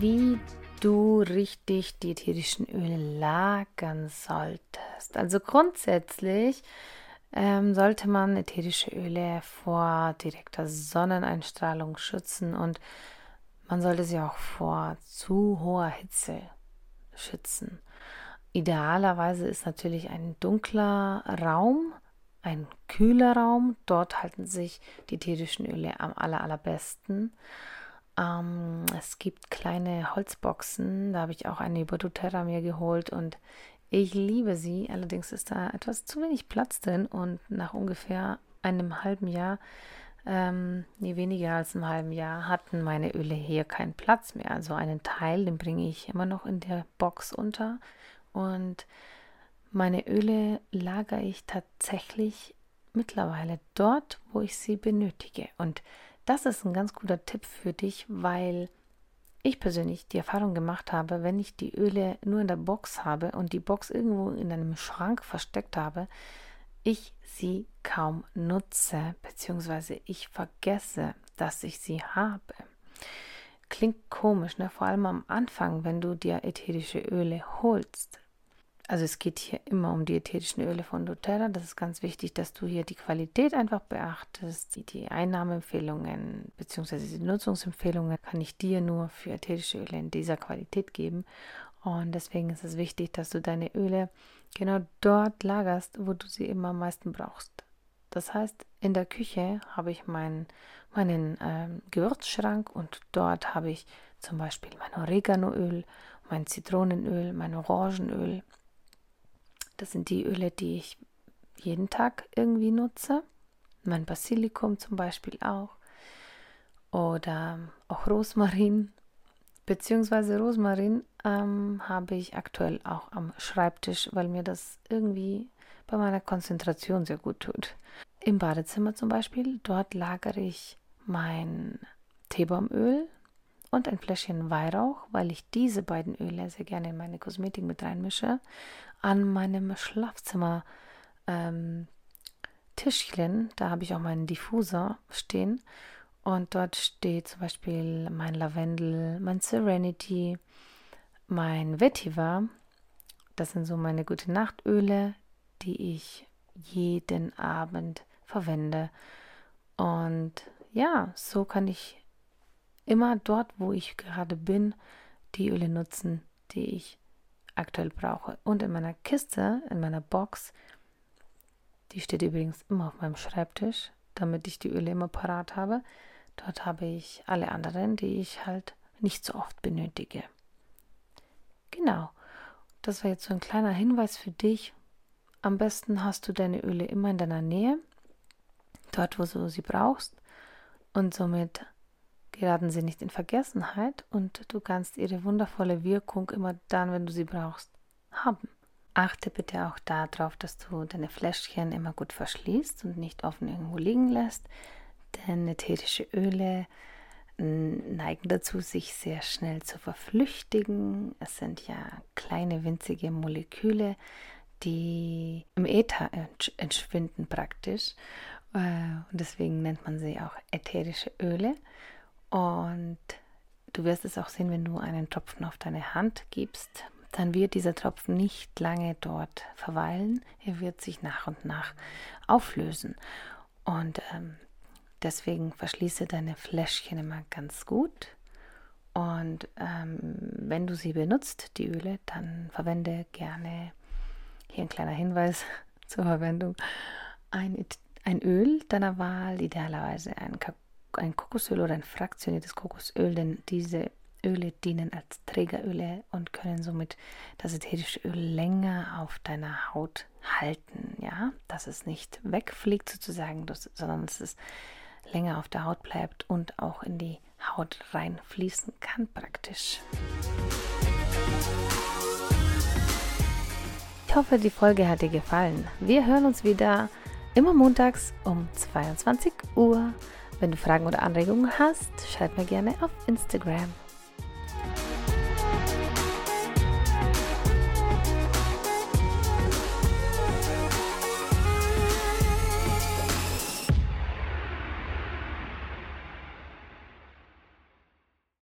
Wie du richtig die ätherischen Öle lagern solltest. Also grundsätzlich ähm, sollte man ätherische Öle vor direkter Sonneneinstrahlung schützen und man sollte sie auch vor zu hoher Hitze schützen. Idealerweise ist natürlich ein dunkler Raum, ein kühler Raum. Dort halten sich die ätherischen Öle am aller, allerbesten. Ähm, es gibt kleine Holzboxen, da habe ich auch eine über doTERRA mir geholt und ich liebe sie. Allerdings ist da etwas zu wenig Platz drin und nach ungefähr einem halben Jahr, ähm, nee, weniger als einem halben Jahr, hatten meine Öle hier keinen Platz mehr. Also einen Teil, den bringe ich immer noch in der Box unter und meine Öle lagere ich tatsächlich mittlerweile dort, wo ich sie benötige. Und das ist ein ganz guter Tipp für dich, weil ich persönlich die Erfahrung gemacht habe, wenn ich die Öle nur in der Box habe und die Box irgendwo in einem Schrank versteckt habe, ich sie kaum nutze, beziehungsweise ich vergesse, dass ich sie habe. Klingt komisch, ne? vor allem am Anfang, wenn du dir ätherische Öle holst. Also es geht hier immer um die ätherischen Öle von doTERRA. Das ist ganz wichtig, dass du hier die Qualität einfach beachtest. Die, die Einnahmeempfehlungen bzw. die Nutzungsempfehlungen kann ich dir nur für ätherische Öle in dieser Qualität geben. Und deswegen ist es wichtig, dass du deine Öle genau dort lagerst, wo du sie immer am meisten brauchst. Das heißt, in der Küche habe ich meinen, meinen ähm, Gewürzschrank und dort habe ich zum Beispiel mein Oreganoöl, mein Zitronenöl, mein Orangenöl, das sind die Öle, die ich jeden Tag irgendwie nutze. Mein Basilikum zum Beispiel auch. Oder auch Rosmarin. Beziehungsweise Rosmarin ähm, habe ich aktuell auch am Schreibtisch, weil mir das irgendwie bei meiner Konzentration sehr gut tut. Im Badezimmer zum Beispiel, dort lagere ich mein Teebaumöl und ein Fläschchen Weihrauch, weil ich diese beiden Öle sehr gerne in meine Kosmetik mit reinmische an meinem Schlafzimmer ähm, Tischchen, da habe ich auch meinen Diffuser stehen und dort steht zum Beispiel mein Lavendel, mein Serenity, mein Vetiver. Das sind so meine gute Nachtöle, die ich jeden Abend verwende. Und ja, so kann ich immer dort, wo ich gerade bin, die Öle nutzen, die ich aktuell brauche. Und in meiner Kiste, in meiner Box, die steht übrigens immer auf meinem Schreibtisch, damit ich die Öle immer parat habe. Dort habe ich alle anderen, die ich halt nicht so oft benötige. Genau. Das war jetzt so ein kleiner Hinweis für dich. Am besten hast du deine Öle immer in deiner Nähe, dort, wo du sie brauchst. Und somit geraten sie nicht in Vergessenheit und du kannst ihre wundervolle Wirkung immer dann, wenn du sie brauchst, haben. Achte bitte auch darauf, dass du deine Fläschchen immer gut verschließt und nicht offen irgendwo liegen lässt, denn ätherische Öle neigen dazu, sich sehr schnell zu verflüchtigen. Es sind ja kleine winzige Moleküle, die im Äther entschwinden praktisch. Äh, und deswegen nennt man sie auch ätherische Öle. Und du wirst es auch sehen, wenn du einen Tropfen auf deine Hand gibst, dann wird dieser Tropfen nicht lange dort verweilen. Er wird sich nach und nach auflösen. Und ähm, deswegen verschließe deine Fläschchen immer ganz gut. Und ähm, wenn du sie benutzt, die Öle, dann verwende gerne, hier ein kleiner Hinweis zur Verwendung, ein, ein Öl deiner Wahl, idealerweise ein Kakao ein Kokosöl oder ein fraktioniertes Kokosöl, denn diese Öle dienen als Trägeröle und können somit das ätherische Öl länger auf deiner Haut halten, ja, dass es nicht wegfliegt sozusagen, sondern dass es länger auf der Haut bleibt und auch in die Haut reinfließen kann praktisch. Ich hoffe, die Folge hat dir gefallen. Wir hören uns wieder immer montags um 22 Uhr. Wenn du Fragen oder Anregungen hast, schreib mir gerne auf Instagram.